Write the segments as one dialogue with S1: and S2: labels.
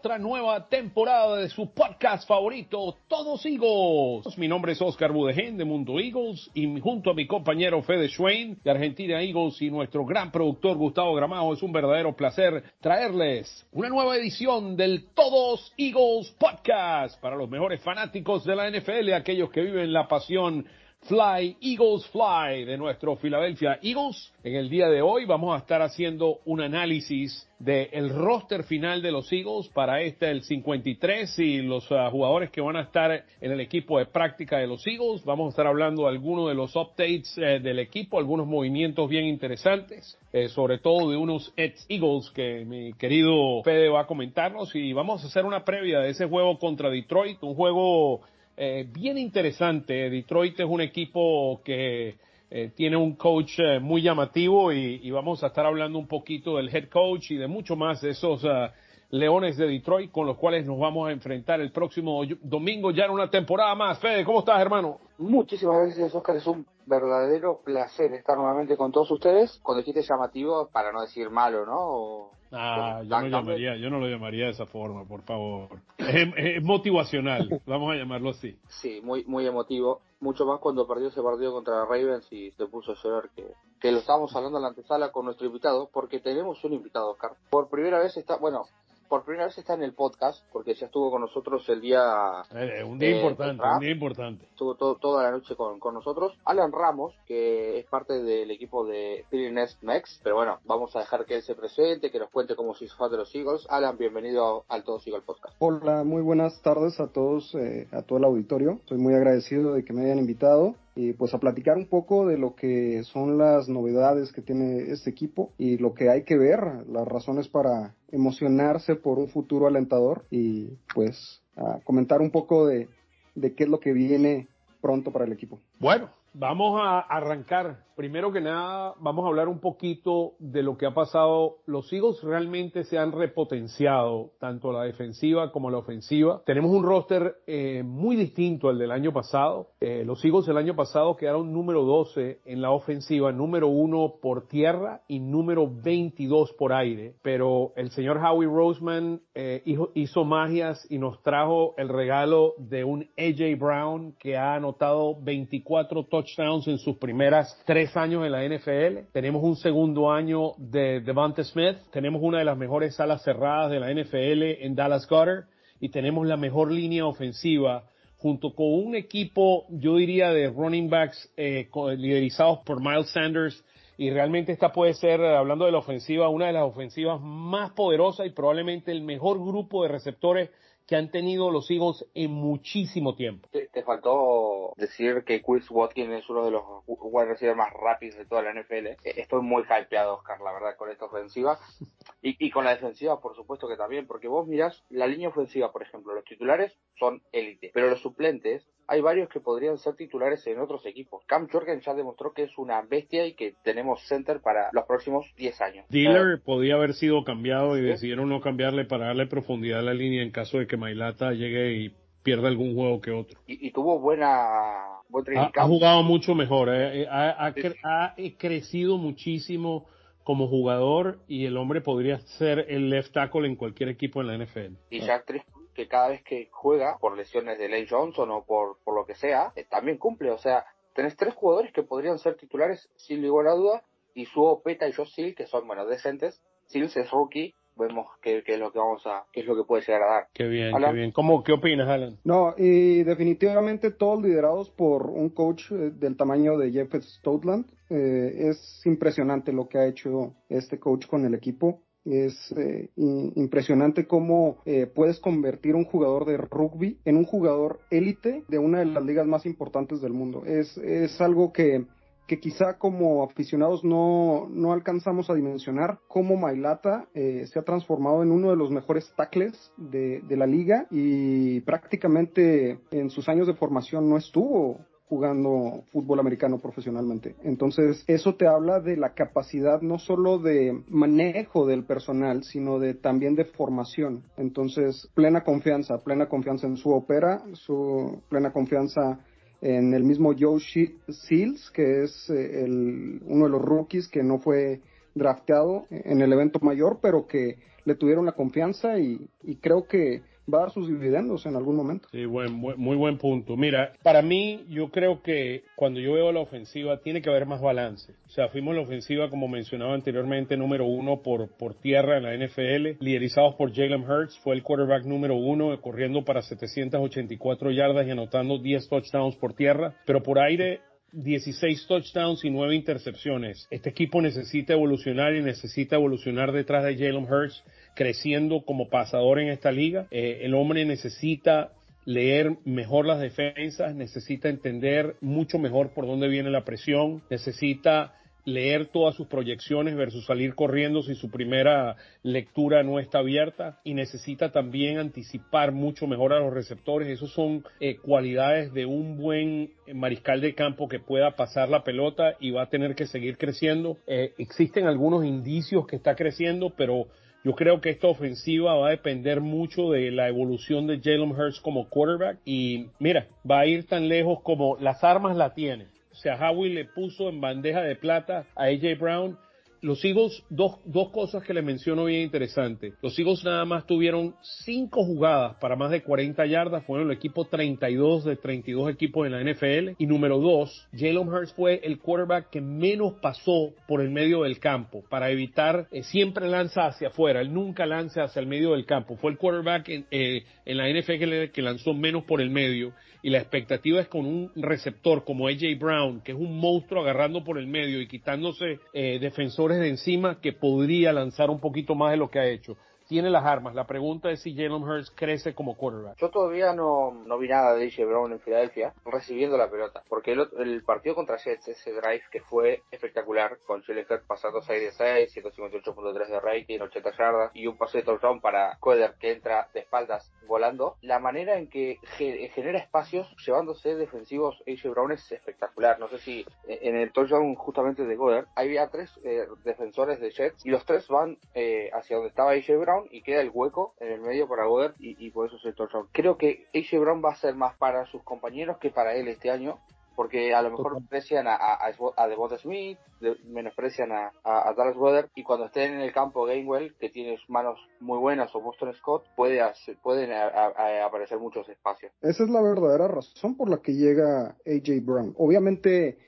S1: otra nueva temporada de su podcast favorito, Todos Eagles. Mi nombre es Oscar Budegen de Mundo Eagles y junto a mi compañero Fede Schwein de Argentina Eagles y nuestro gran productor Gustavo Gramajo es un verdadero placer traerles una nueva edición del Todos Eagles Podcast para los mejores fanáticos de la NFL, aquellos que viven la pasión Fly, Eagles Fly de nuestro Philadelphia Eagles. En el día de hoy vamos a estar haciendo un análisis del roster final de los Eagles para este el 53 y los uh, jugadores que van a estar en el equipo de práctica de los Eagles. Vamos a estar hablando de algunos de los updates eh, del equipo, algunos movimientos bien interesantes, eh, sobre todo de unos ex Eagles que mi querido Fede va a comentarnos y vamos a hacer una previa de ese juego contra Detroit, un juego eh, bien interesante. Detroit es un equipo que eh, tiene un coach eh, muy llamativo y, y, vamos a estar hablando un poquito del head coach y de mucho más de esos uh, Leones de Detroit con los cuales nos vamos a enfrentar el próximo domingo ya en una temporada más. Fede, ¿cómo estás, hermano?
S2: Muchísimas gracias, Oscar. Es un verdadero placer estar nuevamente con todos ustedes. Cuando dijiste llamativo, para no decir malo, ¿no? O,
S1: ah, yo no, llamaría, yo no lo llamaría de esa forma, por favor. Es, es motivacional, vamos a llamarlo así.
S2: Sí, muy, muy emotivo. Mucho más cuando perdió ese partido contra Ravens y se puso a llorar que, que lo estábamos hablando en la antesala con nuestro invitado, porque tenemos un invitado, Oscar. Por primera vez está, bueno, por primera vez está en el podcast, porque ya estuvo con nosotros el día...
S1: Eh, un día eh, importante, un día importante.
S2: Estuvo todo, toda la noche con, con, nosotros. Alan Ramos, que es parte del equipo de Nest Mex, pero bueno, vamos a dejar que él se presente, que nos cuente cómo se hizo fan de los Eagles. Alan, bienvenido al Todos Eagles Podcast.
S3: Hola, muy buenas tardes a todos, eh, a todo el auditorio. Estoy muy agradecido de que me hayan invitado y pues a platicar un poco de lo que son las novedades que tiene este equipo y lo que hay que ver, las razones para emocionarse por un futuro alentador y pues a comentar un poco de, de qué es lo que viene pronto para el equipo.
S1: Bueno, vamos a arrancar primero que nada, vamos a hablar un poquito de lo que ha pasado. Los Eagles realmente se han repotenciado, tanto la defensiva como la ofensiva. Tenemos un roster eh, muy distinto al del año pasado. Eh, los Eagles el año pasado quedaron número 12 en la ofensiva, número 1 por tierra y número 22 por aire. Pero el señor Howie Roseman eh, hizo, magias y nos trajo el regalo de un AJ Brown que ha anotado 24 touchdowns en sus primeras tres años en la NFL, tenemos un segundo año de Devante Smith, tenemos una de las mejores salas cerradas de la NFL en Dallas Goddard. Y tenemos la mejor línea ofensiva junto con un equipo, yo diría, de running backs eh, liderizados por Miles Sanders. Y realmente esta puede ser, hablando de la ofensiva, una de las ofensivas más poderosas y probablemente el mejor grupo de receptores que han tenido los Eagles en muchísimo tiempo.
S2: Te, te faltó decir que Chris Watkins es uno de los wide receivers más rápidos de toda la NFL. Eh, estoy muy hypeado, Oscar, la verdad, con esta ofensiva. Y, y con la defensiva, por supuesto que también, porque vos mirás la línea ofensiva, por ejemplo, los titulares son élite, pero los suplentes hay varios que podrían ser titulares en otros equipos. Cam Jorgen ya demostró que es una bestia y que tenemos center para los próximos 10 años.
S1: Dealer eh, podía haber sido cambiado y ¿sí? decidieron no cambiarle para darle profundidad a la línea en caso de que Mailata llegue y pierda algún juego que otro.
S2: Y, y tuvo buena... Buen
S1: ha, ha, jugado mucho mejor, eh. ha, ha, cre ha crecido muchísimo como jugador y el hombre podría ser el left tackle en cualquier equipo en la NFL.
S2: Y Jack Driscoll que cada vez que juega por lesiones de Lane Johnson o por, por lo que sea, eh, también cumple. O sea, tenés tres jugadores que podrían ser titulares sin ninguna duda y su Opeta y Josh Seal, que son, bueno, decentes. Sills es rookie, vemos qué, qué, es lo que vamos a, qué es lo que puede llegar a dar.
S1: Qué bien, Alan. qué bien. ¿Cómo, qué opinas, Alan?
S3: No, y definitivamente todos liderados por un coach eh, del tamaño de Jeff Stoutland. Eh, es impresionante lo que ha hecho este coach con el equipo. Es eh, impresionante cómo eh, puedes convertir un jugador de rugby en un jugador élite de una de las ligas más importantes del mundo. Es, es algo que, que quizá como aficionados no, no alcanzamos a dimensionar cómo Mailata eh, se ha transformado en uno de los mejores tackles de, de la liga y prácticamente en sus años de formación no estuvo jugando fútbol americano profesionalmente. Entonces, eso te habla de la capacidad no solo de manejo del personal, sino de también de formación. Entonces, plena confianza, plena confianza en su ópera, su plena confianza en el mismo Joe Seals, que es eh, el, uno de los rookies que no fue drafteado en el evento mayor, pero que le tuvieron la confianza y, y creo que va a dar sus dividendos en algún momento.
S1: Sí, buen, muy buen punto. Mira, para mí, yo creo que cuando yo veo la ofensiva, tiene que haber más balance. O sea, fuimos la ofensiva, como mencionaba anteriormente, número uno por, por tierra en la NFL, liderizados por Jalen Hurts, fue el quarterback número uno, corriendo para 784 yardas y anotando 10 touchdowns por tierra, pero por aire 16 touchdowns y 9 intercepciones. Este equipo necesita evolucionar y necesita evolucionar detrás de Jalen Hurts, creciendo como pasador en esta liga. Eh, el hombre necesita leer mejor las defensas, necesita entender mucho mejor por dónde viene la presión, necesita leer todas sus proyecciones versus salir corriendo si su primera lectura no está abierta y necesita también anticipar mucho mejor a los receptores. Esas son eh, cualidades de un buen mariscal de campo que pueda pasar la pelota y va a tener que seguir creciendo. Eh, existen algunos indicios que está creciendo, pero yo creo que esta ofensiva va a depender mucho de la evolución de Jalen Hurts como quarterback y mira, va a ir tan lejos como las armas la tiene o sea, Howie le puso en bandeja de plata a AJ Brown los Eagles, dos, dos cosas que le menciono bien interesantes. Los Eagles nada más tuvieron cinco jugadas para más de 40 yardas, fueron el equipo 32 de 32 equipos en la NFL. Y número dos, Jalen Hurts fue el quarterback que menos pasó por el medio del campo para evitar, eh, siempre lanza hacia afuera, él nunca lanza hacia el medio del campo. Fue el quarterback en, eh, en la NFL que lanzó menos por el medio y la expectativa es con un receptor como AJ Brown, que es un monstruo agarrando por el medio y quitándose eh, defensores de encima, que podría lanzar un poquito más de lo que ha hecho tiene las armas. La pregunta es si Jalen Hurts crece como quarterback.
S2: Yo todavía no, no vi nada de AJ Brown en Filadelfia recibiendo la pelota, porque el, partido contra Jets, ese drive que fue espectacular, con Jalen Hurts pasando 6 de 6, 158.3 de rating, 80 yardas y un pase de touchdown para Coder que entra de espaldas volando, la manera en que genera espacios llevándose defensivos AJ Brown es espectacular. No sé si en el touchdown justamente de Goddard había tres eh, defensores de Jets y los tres van eh, hacia donde estaba AJ Brown y queda el hueco en el medio para Goddard y, por eso es el touchdown. Creo que AJ Brown va a ser más para sus compañeros que para él este año porque a lo mejor menosprecian a, a, a Devonta Smith, menosprecian a, a, Dallas Weather y cuando estén en el campo Gainwell, que tiene manos muy buenas, o Boston Scott, puede pueden aparecer muchos espacios.
S3: Esa es la verdadera razón por la que llega AJ Brown. Obviamente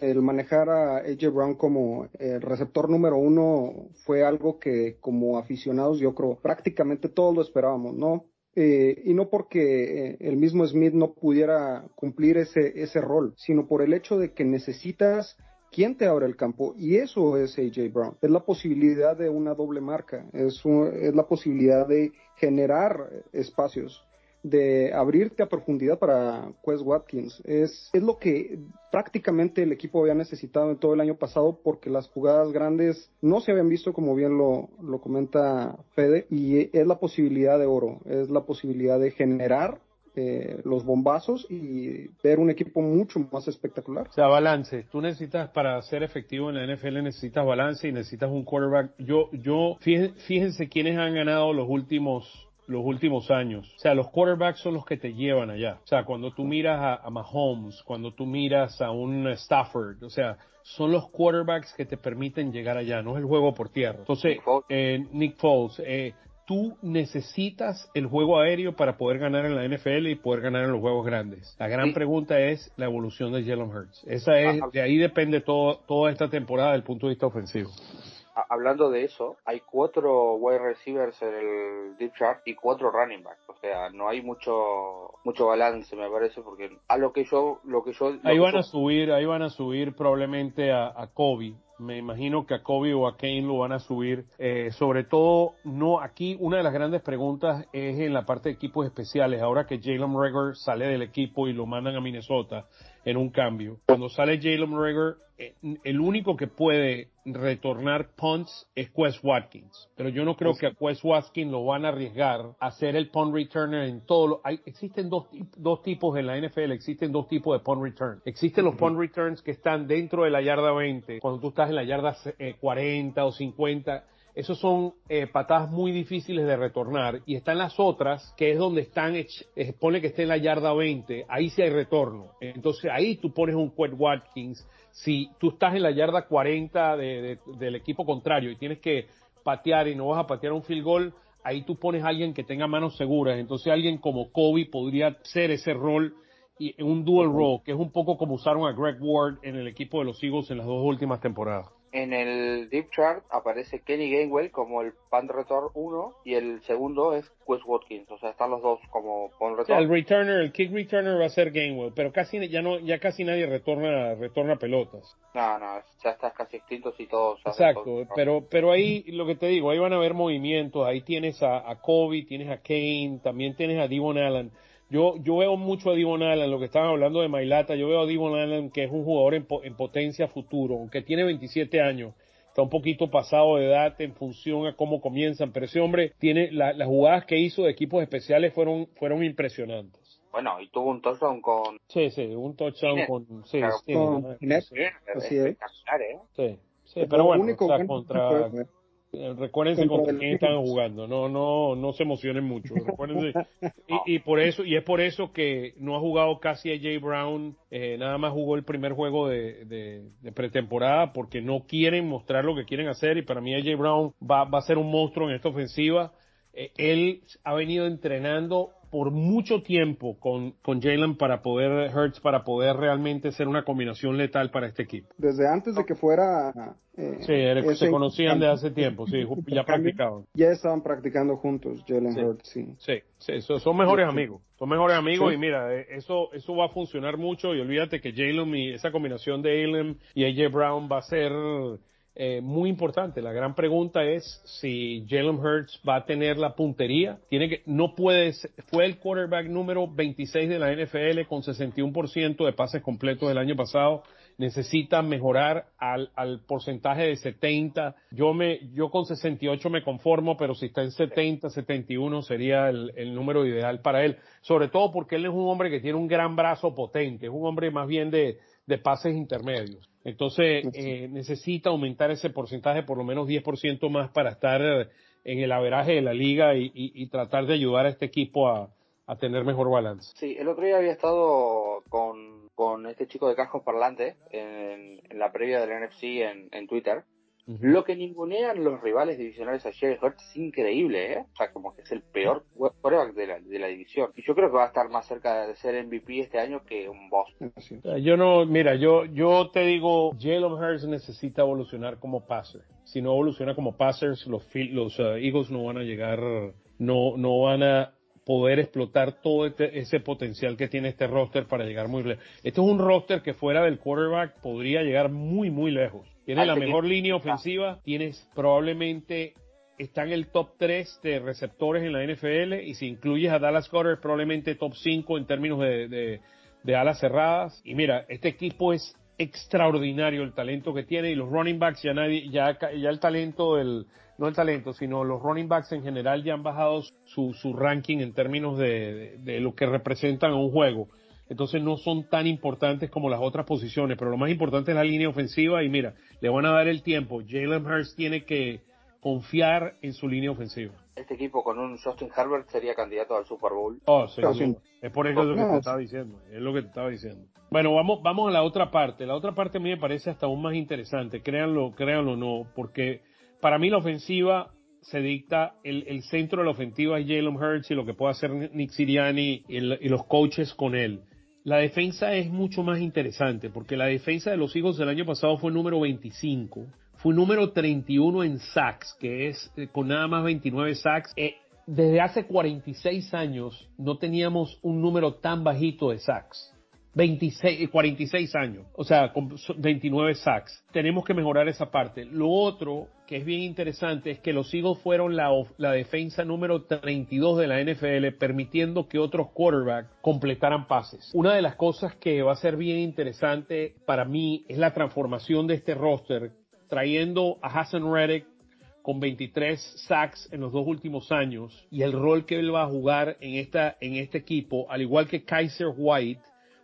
S3: el manejar a AJ Brown como el receptor número uno fue algo que como aficionados yo creo prácticamente todos lo esperábamos, ¿no? Eh, y no porque eh, el mismo Smith no pudiera cumplir ese, ese rol, sino por el hecho de que necesitas quien te abre el campo y eso es AJ Brown. Es la posibilidad de una doble marca, es, es la posibilidad de generar espacios de abrirte a profundidad para Quest Watkins. Es, es lo que prácticamente el equipo había necesitado en todo el año pasado porque las jugadas grandes no se habían visto como bien lo, lo comenta Fede y es la posibilidad de oro, es la posibilidad de generar eh, los bombazos y ver un equipo mucho más espectacular.
S1: O sea, balance. Tú necesitas, para ser efectivo en la NFL, necesitas balance y necesitas un quarterback. Yo, yo, fíjense, fíjense quiénes han ganado los últimos los últimos años. O sea, los quarterbacks son los que te llevan allá. O sea, cuando tú miras a, Mahomes, cuando tú miras a un Stafford, o sea, son los quarterbacks que te permiten llegar allá, no es el juego por tierra. Entonces, eh, Nick Foles, eh, tú necesitas el juego aéreo para poder ganar en la NFL y poder ganar en los juegos grandes. La gran pregunta es la evolución de Jalen Hurts. Esa es, de ahí depende todo, toda esta temporada desde el punto de vista ofensivo
S2: hablando de eso, hay cuatro wide receivers en el deep chart y cuatro running backs. O sea, no hay mucho mucho balance, me parece, porque a lo que yo lo que yo
S1: ahí van a subir, ahí van a subir probablemente a, a Kobe. Me imagino que a Kobe o a Kane lo van a subir. Eh, sobre todo, no aquí una de las grandes preguntas es en la parte de equipos especiales. Ahora que Jalen Rager sale del equipo y lo mandan a Minnesota, en un cambio. Cuando sale Jalen Rager, eh, el único que puede retornar punts es Quest Watkins. Pero yo no creo que a Quest Watkins lo van a arriesgar a hacer el punt returner en todo. Lo, hay, existen dos, dos tipos en la NFL, existen dos tipos de punt return. Existen los punt returns que están dentro de la yarda 20, cuando tú estás en la yarda 40 eh, o 50 esos son eh, patadas muy difíciles de retornar. Y están las otras, que es donde están, eh, pone que esté en la yarda 20, ahí sí hay retorno. Entonces ahí tú pones un Quet Watkins. Si tú estás en la yarda 40 del equipo contrario y tienes que patear y no vas a patear un field goal, ahí tú pones a alguien que tenga manos seguras. Entonces alguien como Kobe podría ser ese rol y un dual role, que es un poco como usaron a Greg Ward en el equipo de los Eagles en las dos últimas temporadas
S2: en el Deep Chart aparece Kenny Gainwell como el punt return 1 y el segundo es Quest Watkins, o sea, están los dos como punt return.
S1: el returner, el kick returner va a ser Gainwell, pero casi ya no ya casi nadie retorna retorna pelotas.
S2: No, no, ya estás casi extinto y todos.
S1: Exacto, pero pero ahí lo que te digo, ahí van a haber movimientos, ahí tienes a, a Kobe, tienes a Kane, también tienes a Devon Allen yo, yo veo mucho a Divon Allen, lo que estaban hablando de Mailata, yo veo a Divon Allen que es un jugador en, en potencia futuro, aunque tiene 27 años, está un poquito pasado de edad en función a cómo comienzan, pero ese hombre tiene, las jugadas que hizo de equipos especiales fueron, fueron impresionantes.
S2: Bueno, y tuvo un touchdown con...
S1: Sí, sí, un touchdown con... Sí, sí, sí, sí, pero bueno, o sea, contra... Eh, recuérdense contra quién están jugando, no, no, no se emocionen mucho. y, por eso, y es por eso que no ha jugado casi a Jay Brown, eh, nada más jugó el primer juego de, pretemporada porque no quieren mostrar lo que quieren hacer y para mí Jay Brown va, va a ser un monstruo en esta ofensiva. Eh, él ha venido entrenando por mucho tiempo con, con Jalen para poder, Hertz para poder realmente ser una combinación letal para este equipo.
S3: Desde antes de que fuera...
S1: Eh, sí, se conocían de hace tiempo, sí, ya practicaban.
S3: Ya estaban practicando juntos, Jalen Hurts, sí.
S1: Sí, sí, son, mejores amigos, son mejores amigos y mira, eh, eso, eso va a funcionar mucho y olvídate que Jalen y esa combinación de Jalen y AJ Brown va a ser eh, muy importante. La gran pregunta es si Jalen Hurts va a tener la puntería. Tiene que, no puede, fue el quarterback número 26 de la NFL con 61% de pases completos del año pasado. Necesita mejorar al, al porcentaje de 70. Yo me, yo con 68 me conformo, pero si está en 70, 71 sería el, el número ideal para él. Sobre todo porque él es un hombre que tiene un gran brazo potente. Es un hombre más bien de, de pases intermedios. Entonces, eh, necesita aumentar ese porcentaje por lo menos 10% más para estar en el averaje de la liga y, tratar de ayudar a este equipo a, tener mejor balance.
S2: Sí, el otro día había estado con, este chico de cascos parlantes en, la previa del NFC en, en Twitter lo que ningunean los rivales divisionales a Jerry Hurts es increíble, ¿eh? O sea, como que es el peor quarterback de la, de la división. Y yo creo que va a estar más cerca de ser MVP este año que un boss.
S1: Yo no, mira, yo, yo te digo, Jalen Hurts necesita evolucionar como passer. Si no evoluciona como passers, los, los uh, Eagles no van a llegar, no, no van a poder explotar todo este, ese potencial que tiene este roster para llegar muy lejos. Este es un roster que fuera del quarterback podría llegar muy, muy lejos. Tiene la mejor línea ofensiva, tienes probablemente está en el top 3 de receptores en la NFL y si incluyes a Dallas Goddard probablemente top 5 en términos de, de, alas cerradas. Y mira, este equipo es extraordinario el talento que tiene y los running backs ya nadie, ya, ya el talento del, no el talento, sino los running backs en general ya han bajado su, su ranking en términos de, de, lo que representan un juego entonces no son tan importantes como las otras posiciones, pero lo más importante es la línea ofensiva y mira, le van a dar el tiempo. Jalen Hurst tiene que confiar en su línea ofensiva.
S2: Este equipo con un Justin Herbert sería candidato al Super Bowl.
S1: Oh, sí, Es por eso lo que te estaba diciendo. Es lo que te estaba diciendo. Bueno, vamos, vamos a la otra parte. La otra parte a mí me parece hasta aún más interesante. Créanlo, créanlo o no, porque para mí la ofensiva se dicta el, el, centro de la ofensiva es Jalen Hurts y lo que puede hacer Nick Siriani y, y los coaches con él. La defensa es mucho más interesante porque la defensa de los hijos del año pasado fue número 25, fue número 31 en sacks, que es eh, con nada más 29 sacks. Eh, desde hace 46 años no teníamos un número tan bajito de sacks. 26, 46 años, o sea, con 29 sacks. Tenemos que mejorar esa parte. Lo otro que es bien interesante es que los Eagles fueron la, la defensa número 32 de la NFL, permitiendo que otros quarterbacks completaran pases. Una de las cosas que va a ser bien interesante para mí es la transformación de este roster, trayendo a Hassan Reddick con 23 sacks en los dos últimos años y el rol que él va a jugar en, esta, en este equipo, al igual que Kaiser White,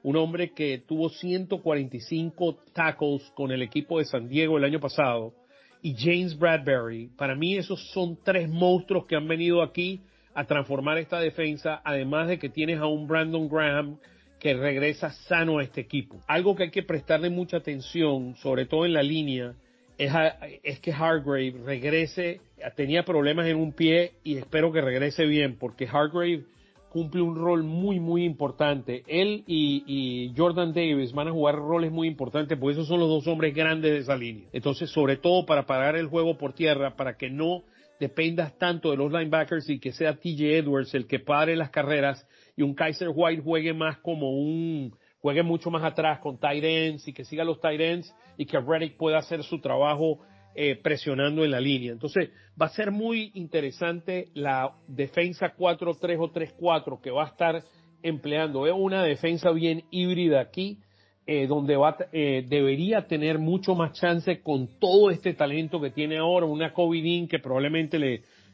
S1: un hombre que tuvo 145 tackles con el equipo de San Diego el año pasado, y James Bradbury. Para mí esos son tres monstruos que han venido aquí a transformar esta defensa, además de que tienes a un Brandon Graham que regresa sano a este equipo. Algo que hay que prestarle mucha atención, sobre todo en la línea, es, que Hargrave regrese, tenía problemas en un pie y espero que regrese bien, porque Hargrave cumple un rol muy, muy importante. Él y, Jordan Davis van a jugar roles muy importantes, porque esos son los dos hombres grandes de esa línea. Entonces, sobre todo para parar el juego por tierra, para que no dependas tanto de los linebackers y que sea TJ Edwards el que pare las carreras y un Kaiser White juegue más como un juegue mucho más atrás con tight ends y que siga los tight ends y que Reddick pueda hacer su trabajo eh, presionando en la línea. Entonces va a ser muy interesante la defensa 4-3 o 3-4 que va a estar empleando. Es una defensa bien híbrida aquí, eh, donde va, eh, debería tener mucho más chance con todo este talento que tiene ahora, una Covidín que probablemente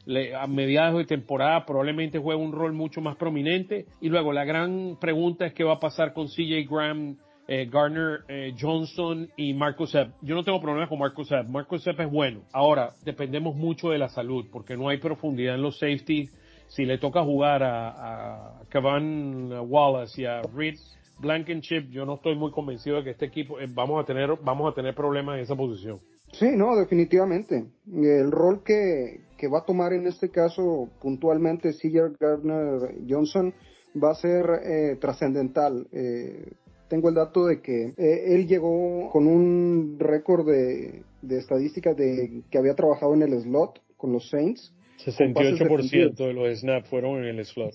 S1: le, a mediados de temporada probablemente juega un rol mucho más prominente. Y luego la gran pregunta es qué va a pasar con CJ Graham, eh, Garner eh, Johnson y Marcus Sepp. Yo no tengo problemas con Marcus Sepp. Marcus Sepp es bueno. Ahora, dependemos mucho de la salud porque no hay profundidad en los safeties. Si le toca jugar a, a Wallace y a Reed Blankenship, yo no estoy muy convencido de que este equipo eh, vamos a tener vamos a tener problemas en esa posición.
S3: Sí, no, definitivamente. El rol que, que va a tomar en este caso puntualmente CJ Gardner Johnson va a ser eh, trascendental. Eh, tengo el dato de que eh, él llegó con un récord de, de estadísticas de que había trabajado en el slot con los Saints.
S1: 68% de los snaps fueron en el slot.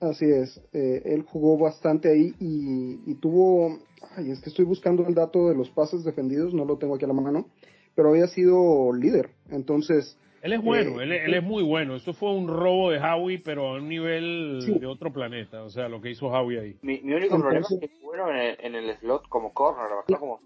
S3: Así es. él jugó bastante ahí y, y, tuvo. Ay, es que estoy buscando el dato de los pases defendidos, no lo tengo aquí a la mano pero había sido líder. Entonces.
S1: Él es bueno, eh, él, es muy bueno. Eso fue un robo de Howie, pero a un nivel de otro planeta. O sea, lo que hizo Howie ahí.
S2: Mi, único problema es que bueno en el, slot como corner, ¿verdad? Como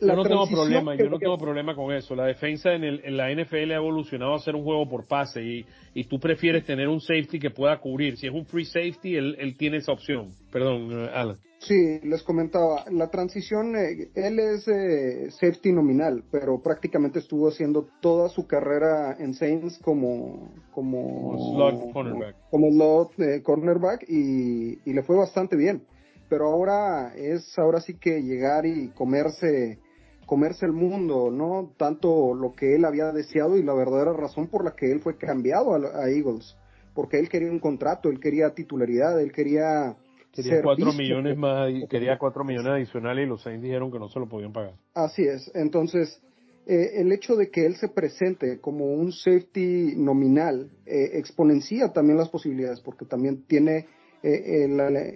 S1: Yo no tengo problema, yo no tengo problema con eso. La defensa en, el, en la NFL ha evolucionado a ser un juego por pase y, y tú prefieres tener un safety que pueda cubrir. Si es un free safety, él, él tiene esa opción. Perdón, eh, Alan.
S3: Sí, les comentaba, la transición, eh, él es eh, safety nominal, pero prácticamente estuvo haciendo toda su carrera en Saints como como,
S1: slot cornerback,
S3: como slot eh, cornerback y, y, le fue bastante bien. Pero ahora es ahora sí que llegar y comerse comerse el mundo, ¿no? Tanto lo que él había deseado y la verdadera razón por la que él fue cambiado a Eagles, porque él quería un contrato, él quería titularidad, él quería
S1: Quería cuatro millones más, quería cuatro millones adicionales y los Saints dijeron que no se lo podían pagar.
S3: Así es. Entonces, eh, el hecho de que él se presente como un safety nominal eh, exponencia también las posibilidades, porque también tiene eh,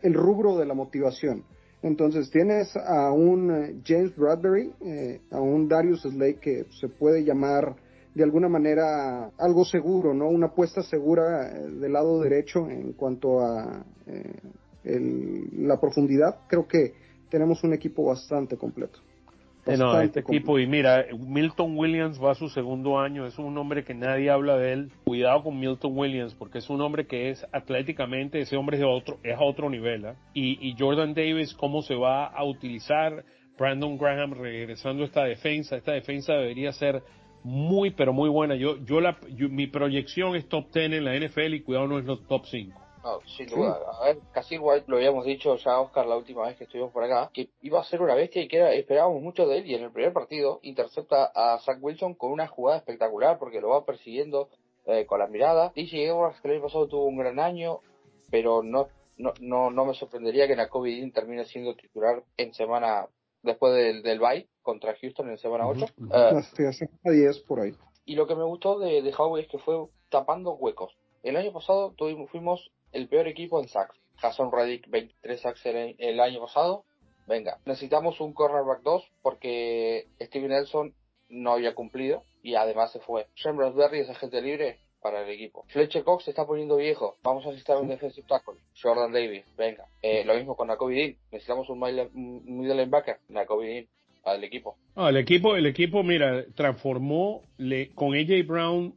S3: el, rubro de la motivación. Entonces tienes a un James Bradbury, a un Darius Slade que se puede llamar de alguna manera algo seguro, ¿no? Una apuesta segura del lado derecho en cuanto a la profundidad, creo que tenemos un equipo bastante completo.
S1: no, este equipo, y mira, Milton Williams va a su segundo año, es un hombre que nadie habla de él. Cuidado con Milton Williams, porque es un hombre que es atléticamente, ese hombre es, otro, es a otro nivel. ¿ah? Y, Jordan Davis, cómo se va a utilizar. Brandon Graham regresando a esta defensa, esta defensa debería ser muy, pero muy buena. Yo, yo, la, mi proyección es top 10 en la NFL y cuidado no es los top 5.
S2: No, sin duda. A ver, casi igual lo habíamos dicho ya, Oscar, la última vez que estuvimos por acá, que iba a ser una bestia y que era, esperábamos mucho de él. Y en el primer partido intercepta a Zach Wilson con una jugada espectacular porque lo va persiguiendo eh, con la mirada. Y Edwards, que el año pasado tuvo un gran año, pero no no, no, no me sorprendería que Nakobe Dean termine siendo titular en semana después del, del bye contra Houston en semana 8.
S3: Uh por ahí.
S2: Y lo que me gustó de, de Howie es que fue tapando huecos. El año pasado tuvimos, fuimos el peor equipo en sacks. Jason Reddick 23 sacks el, año pasado venga, necesitamos un cornerback 2 porque Steven Nelson no había cumplido y además se fue. Sam Berry es agente libre para el equipo. Fletcher Cox se está poniendo viejo. Vamos a necesitar un defensive tackle. Jordan Davis, venga. Eh, lo mismo con Nakobe Dean. Necesitamos un middle linebacker. Nakobe Dean al equipo.
S1: el equipo, el equipo, mira, transformó le, con AJ Brown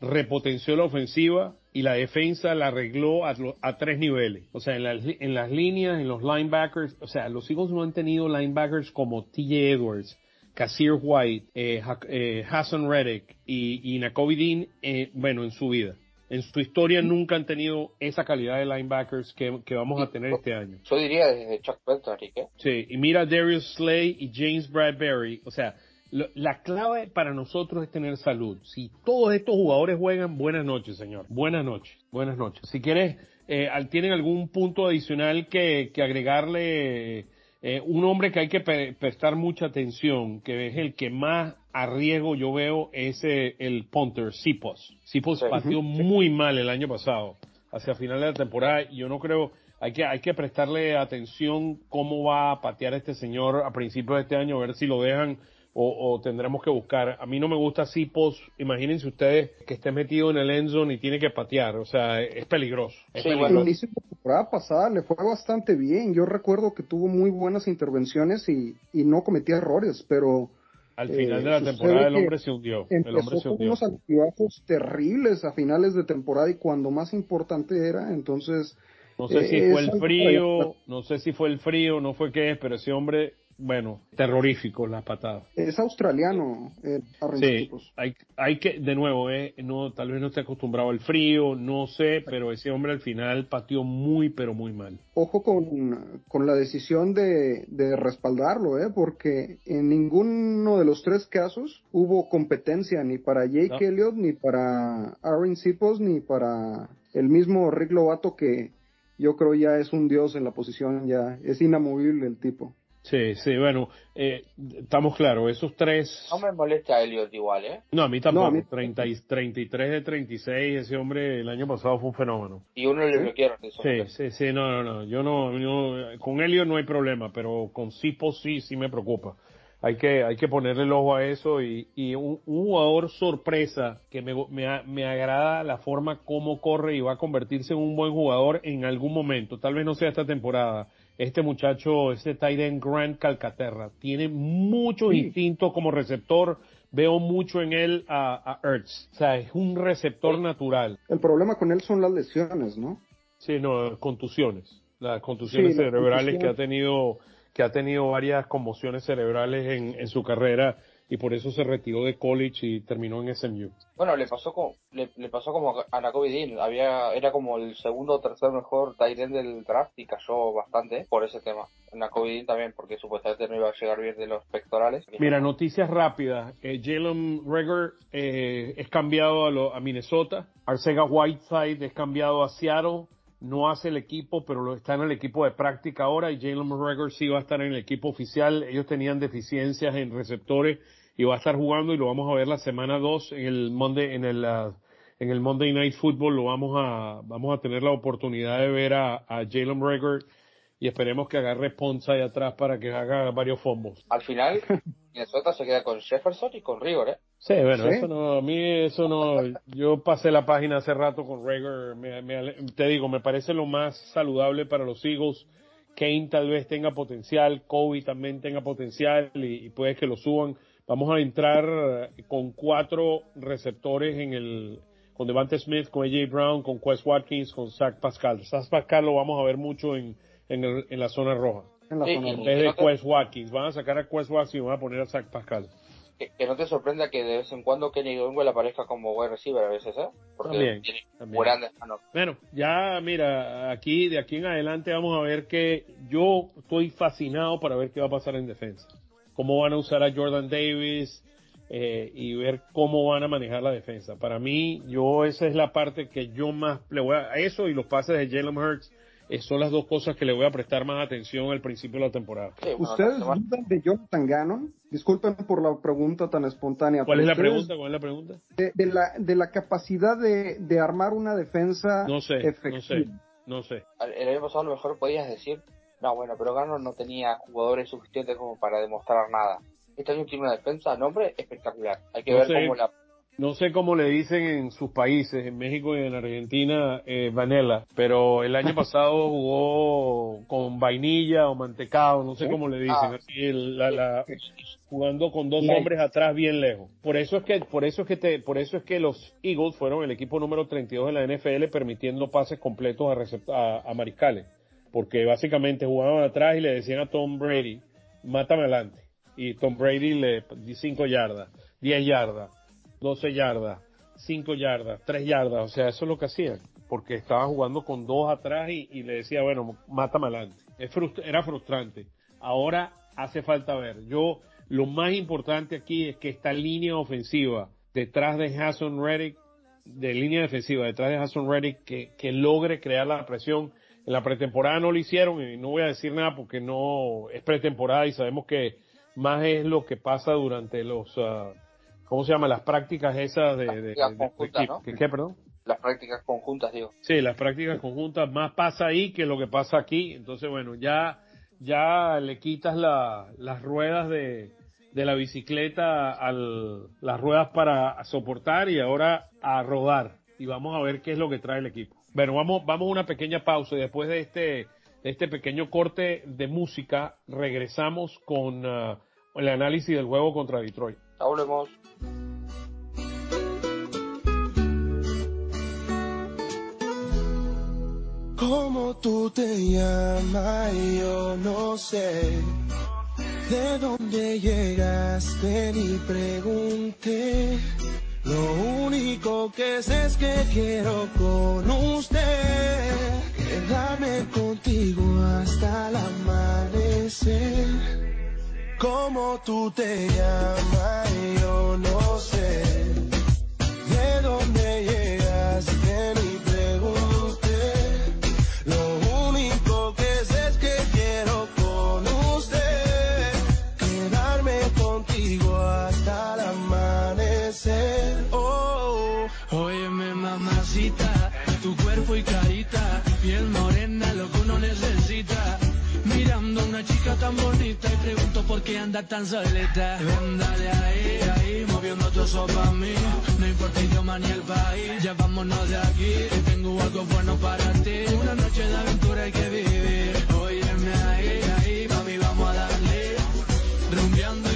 S1: repotenció la ofensiva y la defensa la arregló a, a tres niveles. O sea, en, en, las líneas, en los linebackers, o sea, los Eagles no han tenido linebackers como TJ Edwards, Casir White, eh, eh, Hassan Reddick y, y Dean, eh, bueno, en su vida. En su historia nunca han tenido esa calidad de linebackers que, que vamos a tener este año.
S2: Yo diría desde Chuck Pelton, ¿eh?
S1: Sí, y mira Darius Slay y James Bradbury, o sea, la clave para nosotros es tener salud. Si todos estos jugadores juegan, buenas noches, señor. Buenas noches, buenas noches. Si quieres, eh, ¿tienen algún punto adicional que, agregarle? Eh, un hombre que hay que prestar mucha atención, que es el que más a riesgo yo veo, es eh, el punter, Sipos. Sipos partió muy mal el año pasado, hacia final de la temporada, y yo no creo, hay que, hay que prestarle atención cómo va a patear este señor a principios de este año, a ver si lo dejan o, tendremos que buscar. A mí no me gusta Sipos. Imagínense ustedes que esté metido en el endzone y tiene que patear. O sea, es peligroso.
S3: sí, Bueno. El inicio de la temporada pasada le fue bastante bien. Yo recuerdo que tuvo muy buenas intervenciones y, y no cometía errores, pero.
S1: Al final de la eh, temporada el hombre se hundió. El hombre se hundió.
S3: unos altibajos terribles a finales de temporada y cuando más importante era, entonces.
S1: No sé si fue el frío, no sé si fue el frío, no fue qué es, pero ese hombre bueno, terrorífico la patada.
S3: Es australiano, eh,
S1: Sí, hay, hay que, de nuevo, eh, no, tal vez no esté acostumbrado al frío, no sé, pero ese hombre al final pateó muy, pero muy mal.
S3: Ojo con, con la decisión de, de respaldarlo, eh, porque en ninguno de los tres casos hubo competencia ni para Jake Elliott, ni para Aaron Sipos, ni para el mismo Rick Lovato que yo creo ya es un dios en la posición, ya es inamovible el tipo.
S1: Sí, sí, bueno, eh, estamos claros, esos tres...
S2: No me molesta Elliot igual, ¿eh?
S1: No, a mí tampoco, no, 30 y, 33 de 36, ese hombre el año pasado fue un fenómeno.
S2: Y uno le bloquearon
S1: eso. Sí, sí, sí, no, no, no, yo no, con Elliot no hay problema, pero con Sipo sí, sí me preocupa. Hay que, hay que ponerle el ojo a eso y, y un, jugador sorpresa que me, me, me agrada la forma como corre y va a convertirse en un buen jugador en algún momento, tal vez no sea esta temporada este muchacho, este Tyden Grant Calcaterra, tiene mucho instinto como receptor. Veo mucho en él a, a Ertz. O sea, es un receptor natural.
S3: El problema con él son las lesiones, ¿no?
S1: Sí, no, contusiones. Las contusiones cerebrales que ha tenido, que ha tenido varias conmociones cerebrales en, en su carrera y por eso se retiró de college y terminó en SMU.
S2: Bueno, le pasó como le, pasó como a Nakobe Dean, había era como el segundo o tercer mejor tight end del draft y cayó bastante por ese tema. Nakobe Dean también porque supuestamente no iba a llegar bien de los pectorales.
S1: Mira, noticias rápidas. Eh, Jalen Reger eh, es cambiado a, a Minnesota. Arcega Whiteside es cambiado a Seattle no hace el equipo, pero lo está en el equipo de práctica ahora y Jalen McGregor sí va a estar en el equipo oficial. Ellos tenían deficiencias en receptores y va a estar jugando y lo vamos a ver la semana 2 en el Monday, en el, uh, en el Monday Night Football. Lo vamos a, vamos a tener la oportunidad de ver a, a Jalen McGregor y esperemos que agarre Ponce ahí atrás para que haga varios fombos.
S2: Al final, Minnesota se queda con Jefferson y con Rigor, ¿eh?
S1: Sí, bueno, eso no, a mí eso no, yo pasé la página hace rato con Rigor, te digo, me parece lo más saludable para los Eagles. Kane tal vez tenga potencial, Kobe también tenga potencial y, puede que lo suban. Vamos a entrar con cuatro receptores en el, con Devante Smith, con AJ Brown, con Quest Watkins, con Zach Pascal. Zach Pascal lo vamos a ver mucho en, en, el, en la zona roja. En, la zona roja. vez de Quest Watkins. Van a sacar a Quest Watkins y van a poner a Zach Pascal.
S2: Que, no te sorprenda que de vez en cuando Kenny Gainwell aparezca como wide receiver a veces, ¿eh? Porque
S1: también, también. Bueno, ya mira, aquí de aquí en adelante vamos a ver que yo estoy fascinado para ver qué va a pasar en defensa. Cómo van a usar a Jordan Davis eh, y ver cómo van a manejar la defensa. Para mí, yo esa es la parte que yo más le voy a eso y los pases de Jalen Hurts eh, son las dos cosas que le voy a prestar más atención al principio de la temporada.
S3: ¿Ustedes dudan de Jonathan Gannon? Disculpen por la pregunta tan espontánea.
S1: ¿Cuál es la pregunta? ¿Cuál es la pregunta?
S3: De, la, de la capacidad de, de armar una defensa
S1: no sé, No sé, no sé.
S2: El año pasado a lo mejor podías decir No, bueno, pero Garner no tenía jugadores suficientes como para demostrar nada. Este año tiene una defensa, nombre espectacular. Hay que ver cómo la
S1: no sé cómo le dicen en sus países, en México y en Argentina, eh, vanilla, pero el año pasado jugó con vainilla o mantecado, no sé cómo le dicen, ah. jugando con dos hombres atrás bien lejos. Por eso es que, por eso es que te, por eso es que los Eagles fueron el equipo número 32 de la NFL permitiendo pases completos a, a, mariscales, porque básicamente jugaban atrás y le decían a Tom Brady, mátame adelante, y Tom Brady le di 5 yardas, 10 yardas 12 yardas, 5 yardas, 3 yardas, o sea, eso es lo que hacían, porque estaba jugando con dos atrás y, le decía, bueno, mátame adelante. era frustrante. Ahora hace falta ver. Yo, lo más importante aquí es que esta línea ofensiva detrás de Hassan Reddick, de línea defensiva detrás de Hassan Reddick, que logre crear la presión. En la pretemporada no lo hicieron y no voy a decir nada porque no es pretemporada y sabemos que más es lo que pasa durante los uh, ¿cómo se llama? Las prácticas esas de... de, ¿Qué, perdón?
S2: Las prácticas conjuntas, digo.
S1: Sí, las prácticas conjuntas, más pasa ahí que lo que pasa aquí. Entonces, bueno, ya, ya le quitas la, las ruedas de, de la bicicleta a las ruedas para soportar y ahora a rodar. Y vamos a ver qué es lo que trae el equipo. Bueno, vamos, vamos a una pequeña pausa y después de este, este pequeño corte de música regresamos con uh, el análisis del juego contra Detroit.
S2: Hablemos.
S4: ¿Cómo tú te llamas? Yo no sé. ¿De dónde llegaste? Ni pregunté. Lo único que sé es que quiero con usted quedarme contigo hasta el amanecer. ¿Cómo tú te llamas? Yo no sé. Qué anda tan solita. Ven, dale ahí, ahí, moviendo tu sopa a mí. No importa idioma ni el país, ya vámonos de aquí. Tengo algo bueno para ti. Una noche de aventura hay que vivir. Óyeme ahí, ahí, mami, vamos a darle. Rumbeando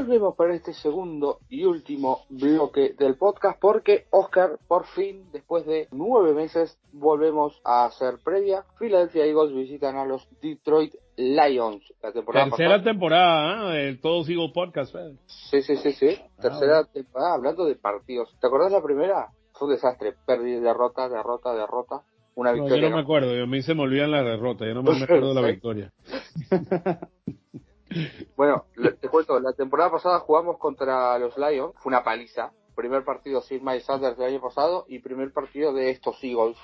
S2: Volvemos para este segundo y último bloque del podcast porque Oscar, por fin, después de nueve meses, volvemos a hacer previa. Philadelphia Eagles visitan a los Detroit Lions.
S1: La temporada Tercera temporada ¿eh? del Todos Eagles Podcast. ¿eh?
S2: Sí, sí, sí, sí. Ah, Tercera temporada hablando de partidos. ¿Te acordás la primera? Fue un desastre. Pérdida, derrota, derrota, derrota. Una victoria.
S1: yo no me acuerdo. A mí se me olvidan las derrotas. Yo no me acuerdo de la victoria.
S2: Bueno, te cuento, la temporada pasada jugamos contra los Lions, fue una paliza. Primer partido sin Miles Sanders del año pasado y primer partido de estos Eagles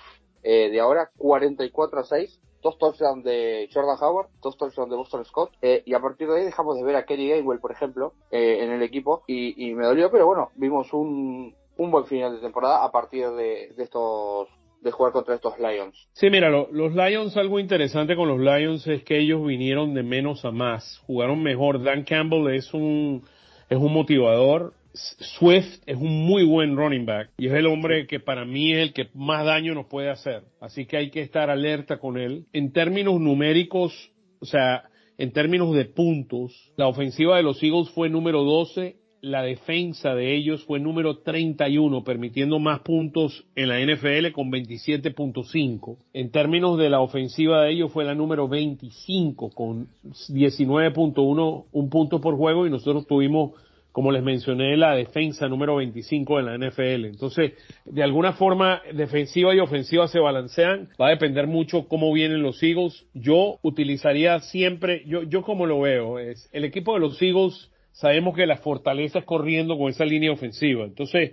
S2: eh, de ahora, 44 a 6. Dos touchdowns de Jordan Howard, dos touchdowns de Boston Scott. Eh, y a partir de ahí dejamos de ver a Kenny Gainwell, por ejemplo, eh, en el equipo. Y, me dolió, pero bueno, vimos un, un buen final de temporada a partir de estos de jugar contra estos Lions.
S1: Sí, mira, los Lions, algo interesante con los Lions es que ellos vinieron de menos a más, jugaron mejor. Dan Campbell es un, es un motivador. Swift es un muy buen running back y es el hombre que para mí es el que más daño nos puede hacer. Así que hay que estar alerta con él. En términos numéricos, o sea, en términos de puntos, la ofensiva de los Eagles fue número 12 la defensa de ellos fue número 31, permitiendo más puntos en la NFL con 27.5. En términos de la ofensiva de ellos fue la número 25 con 19.1, un punto por juego y nosotros tuvimos, como les mencioné, la defensa número 25 de la NFL. Entonces, de alguna forma, defensiva y ofensiva se balancean. Va a depender mucho cómo vienen los Eagles. Yo utilizaría siempre, yo, yo como lo veo, es el equipo de los Eagles sabemos que la fortaleza es corriendo con esa línea ofensiva. Entonces,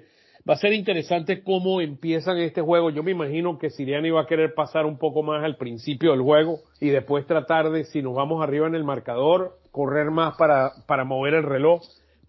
S1: va a ser interesante cómo empiezan este juego. Yo me imagino que Siriani va a querer pasar un poco más al principio del juego y después tratar de, si nos vamos arriba en el marcador, correr más para, para mover el reloj.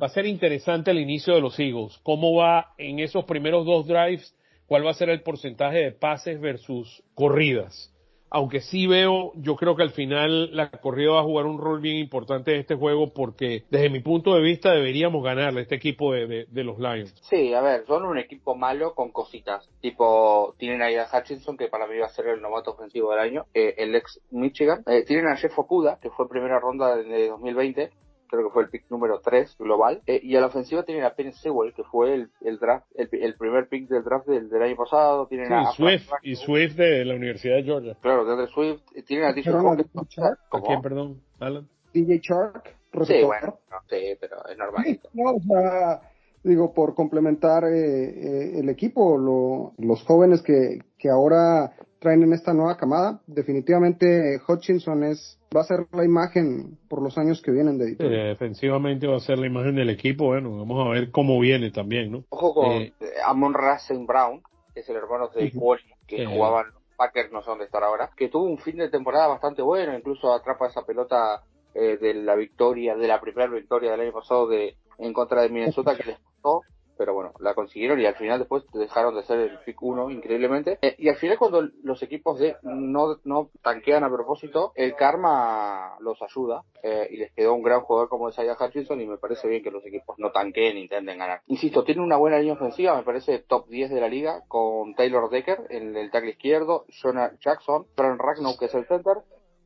S1: Va a ser interesante el inicio de los Eagles. ¿Cómo va en esos primeros dos drives? ¿Cuál va a ser el porcentaje de pases versus corridas? Aunque sí veo, yo creo que al final la corrida va a jugar un rol bien importante en este juego porque desde mi punto de vista deberíamos ganarle a este equipo de, los Lions.
S2: Sí, a ver, son un equipo malo con cositas, tipo tienen ahí a Hutchinson que para mí va a ser el novato ofensivo del año, eh, el ex Michigan, eh, tienen a Jeff Okuda que fue primera ronda de 2020 creo que fue el pick número 3 global. Eh, y a la ofensiva tienen a Penny Sewell, que fue el, el draft, el, primer pick del draft del, año pasado. Tienen a,
S1: Swift, y Swift de la Universidad de Georgia.
S2: Claro, de Swift. Tienen a DJ
S1: ¿A quién, perdón? Alan.
S3: DJ Shark.
S2: Sí, bueno, sí, pero es normal.
S3: o sea, digo, por complementar eh, eh, el equipo, lo, los jóvenes que, que ahora traen en esta nueva camada. Definitivamente Hutchinson es va a ser la imagen por los años que vienen de
S1: Detroit. defensivamente va a ser la imagen del equipo. Bueno, vamos a ver cómo viene también, ¿no?
S2: Ojo con eh, Amon Racing Brown, que es el hermano de Cole, que jugaban los Packers, no sé dónde estar ahora, que tuvo un fin de temporada bastante bueno, incluso atrapa esa pelota eh, de la victoria, de la primera victoria del año pasado de en contra de Minnesota que les costó pero bueno, la consiguieron y al final después dejaron de ser el pick 1 increíblemente. Eh, y al final cuando los equipos de no, no tanquean a propósito, el karma los ayuda eh, y les quedó un gran jugador como Isaiah Hutchinson y me parece bien que los equipos no tanqueen intenten ganar. Insisto, tiene una buena línea ofensiva, me parece top 10 de la liga, con Taylor Decker en el tackle izquierdo, Jonah Jackson, Fran Ragnow que es el center,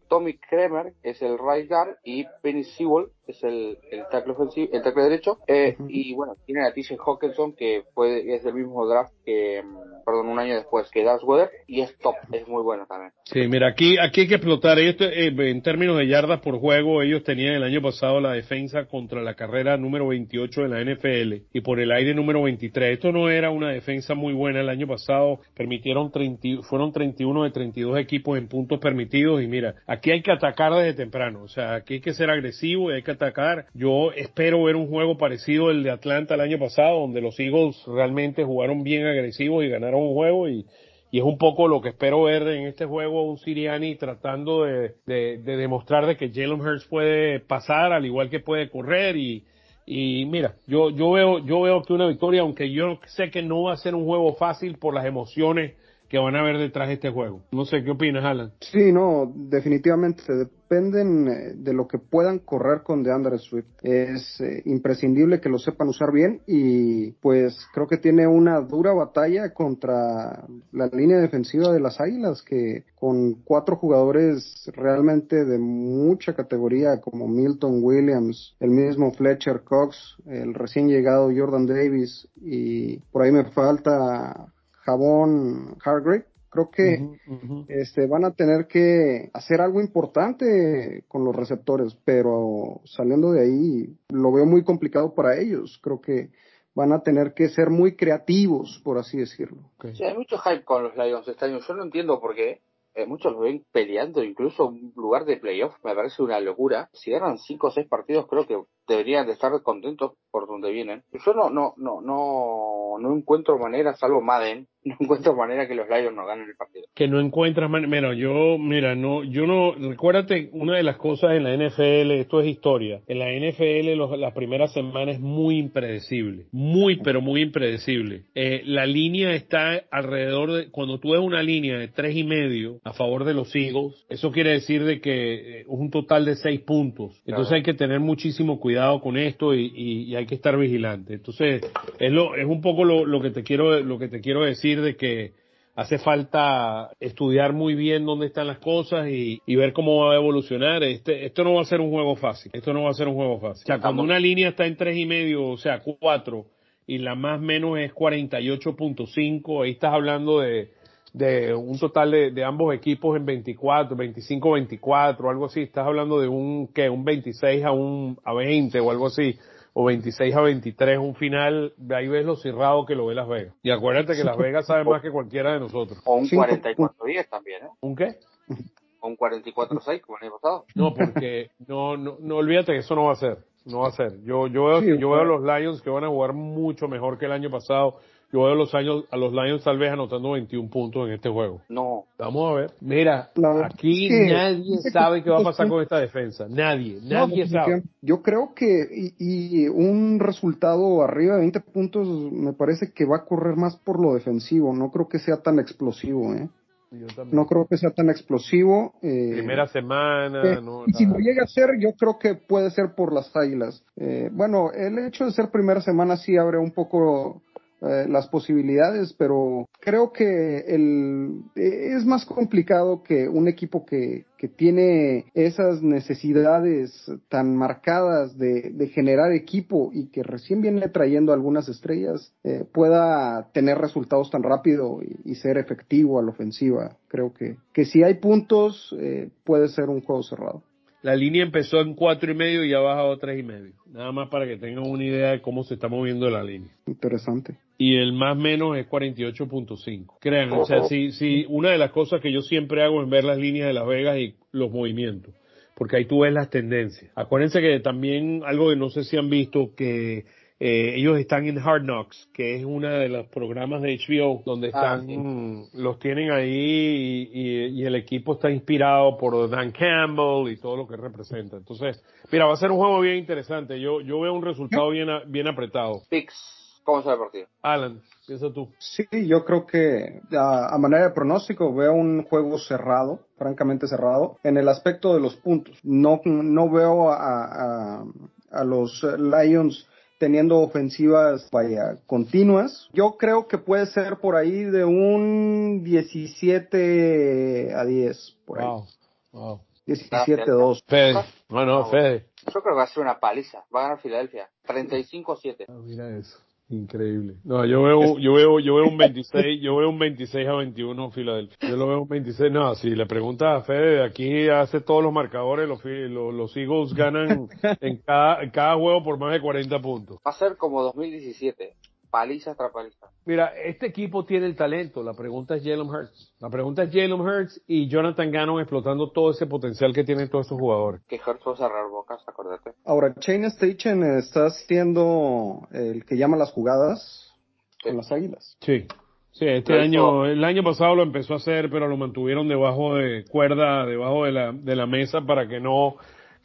S2: Tommy Kremer es el right guard y Penny Sewell es el, el tackle ofensivo, el tackle derecho. Eh, y bueno, tiene a TJ Hawkinson que fue, es del mismo draft que, mm, perdón, un año después que Das Weather y es top, es muy bueno también.
S1: Sí, mira, aquí, aquí hay que explotar esto eh, en términos de yardas por juego. Ellos tenían el año pasado la defensa contra la carrera número 28 de la NFL y por el aire número 23. Esto no era una defensa muy buena el año pasado. Permitieron 30, fueron 31 de 32 equipos en puntos permitidos y mira, aquí hay que atacar desde temprano. O sea, aquí hay que ser agresivo y hay que atacar. Yo espero ver un juego parecido al de Atlanta el año pasado, donde los Eagles realmente jugaron bien agresivos y ganaron un juego y, y es un poco lo que espero ver en este juego un Siriani tratando de, de, de demostrar de que Jalen Hurts puede pasar al igual que puede correr y, y mira, yo, yo veo, yo veo que una victoria, aunque yo sé que no va a ser un juego fácil por las emociones que van a ver detrás de este juego. No sé, ¿qué opinas, Alan?
S3: Sí, no, definitivamente dependen eh, de lo que puedan correr con DeAndre Swift. Es eh, imprescindible que lo sepan usar bien y pues creo que tiene una dura batalla contra la línea defensiva de las Águilas que con cuatro jugadores realmente de mucha categoría como Milton Williams, el mismo Fletcher Cox, el recién llegado Jordan Davis y por ahí me falta Jabón Hargrave, creo que este van a tener que hacer algo importante con los receptores, pero saliendo de ahí lo veo muy complicado para ellos. Creo que van a tener que ser muy creativos, por así decirlo.
S2: Sí, hay mucho hype con los Lions este año. Yo no entiendo por qué. Eh, muchos lo ven peleando incluso un lugar de playoff. Me parece una locura. Si ganan cinco o seis partidos, creo que deberían de estar contentos por donde vienen. Yo no, no, no, no, no encuentro manera, salvo Madden, no encuentro manera que los Lions no ganen el partido.
S1: Que no encuentras manera, mira, yo, mira, no, yo no, recuérdate, una de las cosas en la NFL, esto es historia, en la NFL los, las primeras semanas es muy impredecible, muy, pero muy impredecible. Eh, la línea está alrededor de, cuando tú ves una línea de tres y medio a favor de los Eagles, eso quiere decir de que eh, es un total de seis puntos. Entonces hay que tener muchísimo cuidado con esto y, hay que estar vigilante. Entonces, es lo, es un poco lo, lo que te quiero, lo que te quiero decir de que hace falta estudiar muy bien dónde están las cosas y, ver cómo va a evolucionar. Este, esto no va a ser un juego fácil. Esto no va a ser un juego fácil. O sea, cuando una línea está en tres y medio, o sea, cuatro, y la más menos es 48.5, ahí estás hablando de, de un total de, de, ambos equipos en 24, 25, 24, algo así. Estás hablando de un, que un 26 a un, a 20 o algo así. O 26 a 23, un final, de ahí ves lo cerrado que lo ve Las Vegas. Y acuérdate que Las Vegas sabe más que cualquiera de nosotros.
S2: O un 44-10 también, ¿eh?
S1: ¿Un qué?
S2: O un 44-6 como el año pasado.
S1: No, porque, no, no, no olvídate que eso no va a ser. No va a ser. Yo, yo veo, yo veo a los Lions que van a jugar mucho mejor que el año pasado yo veo a los, años, a los Lions tal vez anotando 21 puntos en este juego.
S2: No.
S1: Vamos a ver. Mira,
S3: La-
S1: aquí nadie sabe qué va a pasar con esta defensa. Nadie,
S3: No,
S1: nadie sabe.
S3: definitivamente. Yo creo que y, y un resultado arriba de 20 puntos me parece que va a correr más por lo defensivo. No creo que sea tan explosivo, ¿eh?
S1: Yo.
S3: No creo que sea tan explosivo. eh,
S1: Primera semana,
S3: eh,
S1: no,
S3: y si lo llega a ser, yo creo que puede ser por las águilas. Eh, bueno, el hecho de ser primera semana sí abre un poco eh, las posibilidades, pero creo que el, eh, es más complicado que un equipo que, que tiene esas necesidades tan marcadas de, de generar equipo y que recién viene trayendo algunas estrellas eh, pueda tener resultados tan rápido y, y ser efectivo a la ofensiva. Creo que, que si hay puntos eh, puede ser un juego cerrado.
S1: La línea empezó en cuatro y medio y ya ha bajado a tres y medio. Nada más para que tengan una idea de cómo se está moviendo la línea.
S3: Interesante.
S1: Y el más menos es 48.5. Crean, o sea, si, si una de las cosas que yo siempre hago es ver las líneas de Las Vegas y los movimientos. Porque ahí tú ves las tendencias. Acuérdense que también algo que no sé si han visto, que eh, ellos están en Hard Knocks, que es una de los programas de HBO donde
S2: Ah,
S1: están,
S2: sí.
S1: los tienen ahí y, y- y el equipo está inspirado por Dan Campbell y todo lo que representa. Entonces, mira, va a ser un juego bien interesante. Yo, yo veo un resultado bien, a- bien apretado.
S2: Picks. ¿Cómo se ve el partido?
S1: Alan, piensa tú.
S3: Sí, yo creo que a, a manera de pronóstico veo un juego cerrado, francamente cerrado, en el aspecto de los puntos. No, no veo a, a, a los Lions teniendo ofensivas, vaya, continuas. Yo creo que puede ser por ahí de un 17 a 10, por ahí.
S1: Wow, wow.
S3: 17-2.
S1: Fede, no, no,
S2: Ah,
S1: Fede.
S2: Yo creo que va a ser una paliza. Va a ganar Filadelfia. 35-7.
S1: Ah, mira eso. Increíble. No, yo veo, yo veo, yo veo un 26, yo veo un 26 a 21 Filadelfia. Yo lo veo un 26, no, si le preguntas a Fede, aquí hace todos los marcadores, los, los, los Eagles ganan en cada, en cada juego por más de 40 puntos.
S2: Va a ser como 2017. Paliza tras paliza.
S1: Mira, este equipo tiene el talento, la pregunta es Jalen Hurts. La pregunta es Jalen Hurts y Jonathan Gannon explotando todo ese potencial que tienen todos esos jugadores.
S2: Que Hertz va a cerrar bocas, acuérdate.
S3: Ahora, Chain Station está siendo el que llama las jugadas con las águilas.
S1: Sí. Sí, este año, el año pasado lo empezó a hacer, pero lo mantuvieron debajo de cuerda, debajo de la, de la mesa para que no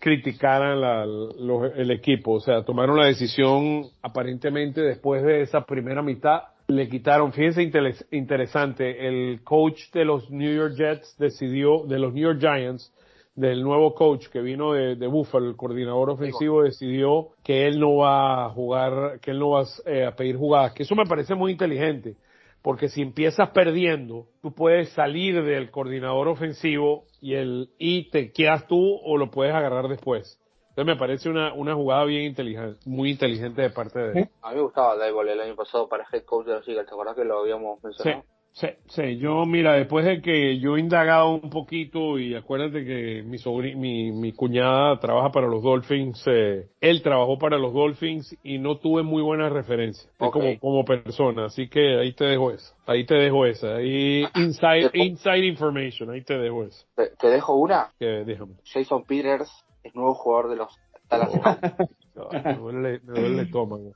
S1: criticaran la- los- el equipo. O sea, tomaron la decisión aparentemente después de esa primera mitad. Le quitaron, fíjense interes- interesante, el coach de los New York Jets decidió, de los New York Giants, del nuevo coach que vino de, de Buffalo, el coordinador ofensivo, decidió que él no va a jugar, que él no va eh, a pedir jugadas, que eso me parece muy inteligente, porque si empiezas perdiendo, tú puedes salir del coordinador ofensivo y el y te quedas tú o lo puedes agarrar después. Entonces me parece una, una jugada bien inteligente, muy inteligente de parte de él.
S2: A mí me gustaba Dayball el año pasado para head coach de los Eagles. ¿Te acuerdas que lo habíamos mencionado?
S1: sí, sí. Yo, mira, después de que yo he indagado un poquito y acuérdate que mi sobri- mi, mi cuñada trabaja para los Dolphins, eh, él trabajó para los Dolphins y no tuve muy buenas referencias como, como persona, así que ahí te dejo esa, ahí te dejo esa, ahí inside, inside information, ahí te dejo esa,
S2: Te, te dejo una.
S1: que déjame.
S2: Jason Peters es nuevo jugador de los Dallas.
S1: Ay, me, duele, me duele el estómago,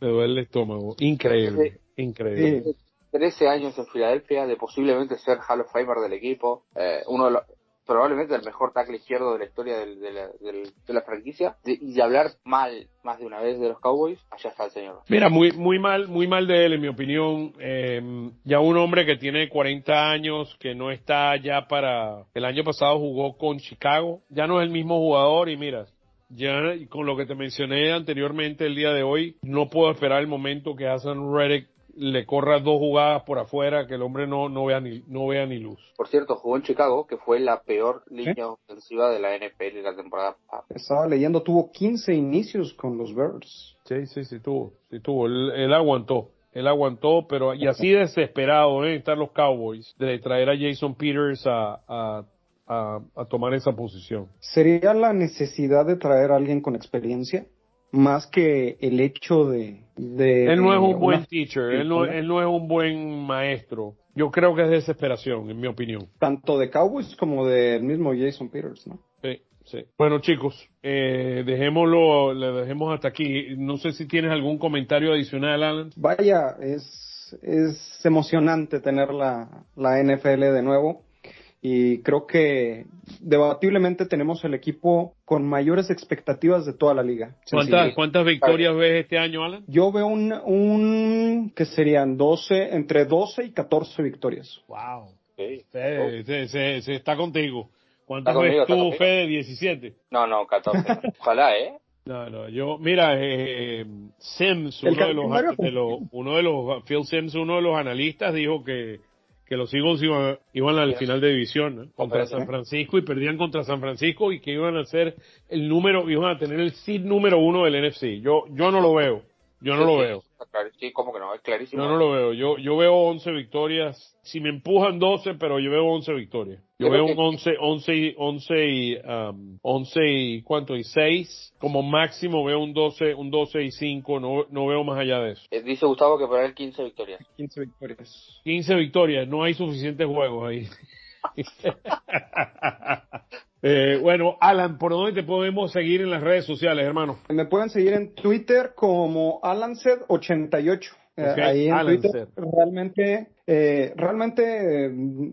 S1: me duele el estómago, increíble, increíble.
S3: Sí.
S2: 13 años en Filadelfia, de posiblemente ser Hall of Famer del equipo, eh, uno de los, probablemente el mejor tackle izquierdo de la historia del- de, la, del- de la franquicia, y de hablar mal más de una vez de los Cowboys, allá está el señor.
S1: Mira, muy, muy mal, muy mal de él, en mi opinión. Eh, ya un hombre que tiene 40 años, que no está ya para, el año pasado jugó con Chicago, ya no es el mismo jugador y mira, ya con lo que te mencioné anteriormente el día de hoy, no puedo esperar el momento que Hassan Reddick le corra dos jugadas por afuera, que el hombre no, no vea ni, no vea ni luz.
S2: Por cierto, jugó en Chicago, que fue la peor línea ofensiva de la NFL la temporada pasada.
S3: Estaba leyendo, tuvo 15 inicios con los Bears.
S1: Sí, sí, sí tuvo, sí tuvo. Él, él aguantó, él aguantó, pero y así desesperado deben estar los Cowboys de traer a Jason Peters a, a, a, a tomar esa posición.
S3: ¿Sería la necesidad de traer a alguien con experiencia? Más que el hecho de... de
S1: Él no es un buen teacher, él no, él no es un buen maestro. Yo creo que es desesperación, en mi opinión.
S3: Tanto de Cowboys como del mismo Jason Peters, ¿no?
S1: Sí, sí. Bueno, chicos, eh, dejémoslo, le dejemos hasta aquí. No sé si tienes algún comentario adicional, Alan.
S3: Vaya, es es, es emocionante tener la, la NFL de nuevo y creo que debatiblemente tenemos el equipo con mayores expectativas de toda la liga.
S1: ¿Cuántas, ¿cuántas victorias ves este año, Alan?
S3: Yo veo un, un que serían 12, entre 12 y 14 victorias.
S1: Wow. Sí. Se, se, se, está contigo. ¿Cuántas ves tú, Fede? 17.
S2: No, no, 14. Ojalá, ¿eh?
S1: No, no, yo, mira, eh, Sims, uno de, los, de los, uno de los, Phil Sims, uno de los analistas, dijo que que los Eagles iban, iban al final de división contra San Francisco y perdían contra San Francisco y que iban a ser el número, iban a tener el seed número uno del NFC. Yo, yo no lo veo. Yo no lo veo.
S2: Sí, como que no, es clarísimo.
S1: Yo no lo veo. Yo, yo veo 11 victorias. Si me empujan 12, pero yo veo 11 victorias. Yo veo un 11, 11, 11 y, um, 11 y, ¿cuánto? Y 6. Como máximo veo un 12, un 12 y 5. No, no veo más allá de eso.
S2: Eh, dice Gustavo que para él 15 victorias.
S3: 15 victorias.
S1: 15 victorias. No hay suficientes juegos ahí. Eh, bueno, Alan, ¿por dónde te podemos seguir en las redes sociales, hermano?
S3: Me pueden seguir en Twitter como AlanSed88. Eh, ahí en Twitter realmente, eh, realmente eh,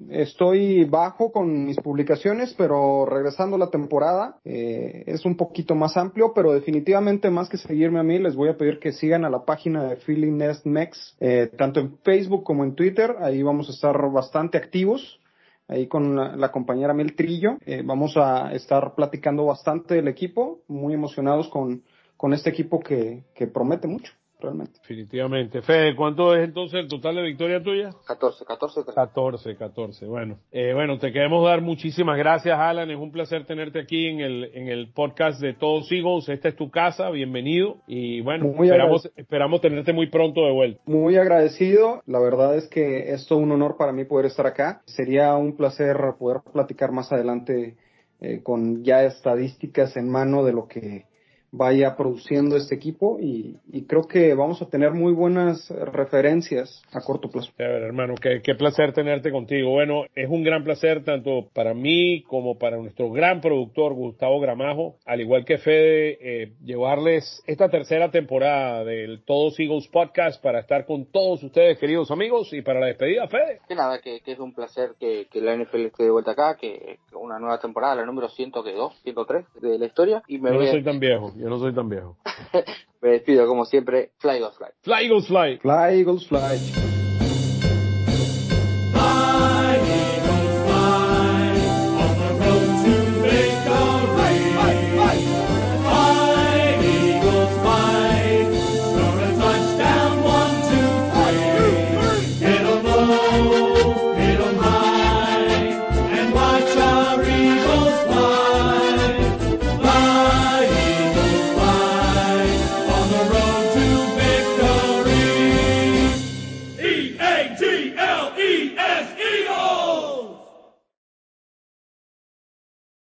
S3: estoy bajo con mis publicaciones, pero regresando a la temporada es un poquito más amplio, pero definitivamente más que seguirme a mí, les voy a pedir que sigan a la página de Philly Nest Mex, tanto en Facebook como en Twitter. Ahí vamos a estar bastante activos ahí con la, compañera Mel Trillo. Eh, vamos a estar platicando bastante del equipo, muy emocionados con, con este equipo que, que promete mucho realmente.
S1: Definitivamente. Fede, ¿cuánto es entonces el total de victoria tuya?
S2: 14, 14.
S1: 14, 14. Bueno, eh, bueno, te queremos dar muchísimas gracias, Alan. Es un placer tenerte aquí en el, en el podcast de Todos Eagles. Esta es tu casa, bienvenido. Y bueno, esperamos, esperamos tenerte muy pronto de vuelta.
S3: Muy agradecido. La verdad es que es todo un honor para mí poder estar acá. Sería un placer poder platicar más adelante eh, con ya estadísticas en mano de lo que vaya produciendo este equipo y, creo que vamos a tener muy buenas referencias a corto plazo.
S1: A ver, hermano, qué, qué, placer tenerte contigo. Bueno, es un gran placer tanto para mí como para nuestro gran productor Gustavo Gramajo, al igual que Fede, eh, llevarles esta tercera temporada del Todos Eagles Podcast para estar con todos ustedes, queridos amigos, y para la despedida, Fede.
S2: Que nada, que, es un placer que, la NFL esté de vuelta acá, que una nueva temporada, la número 102, 103 de la historia.
S1: Y me Yo no soy tan viejo yo no soy tan viejo.
S2: Me despido como siempre. Fly Eagles Fly.
S1: Fly Eagles Fly.
S3: Fly Eagles Fly.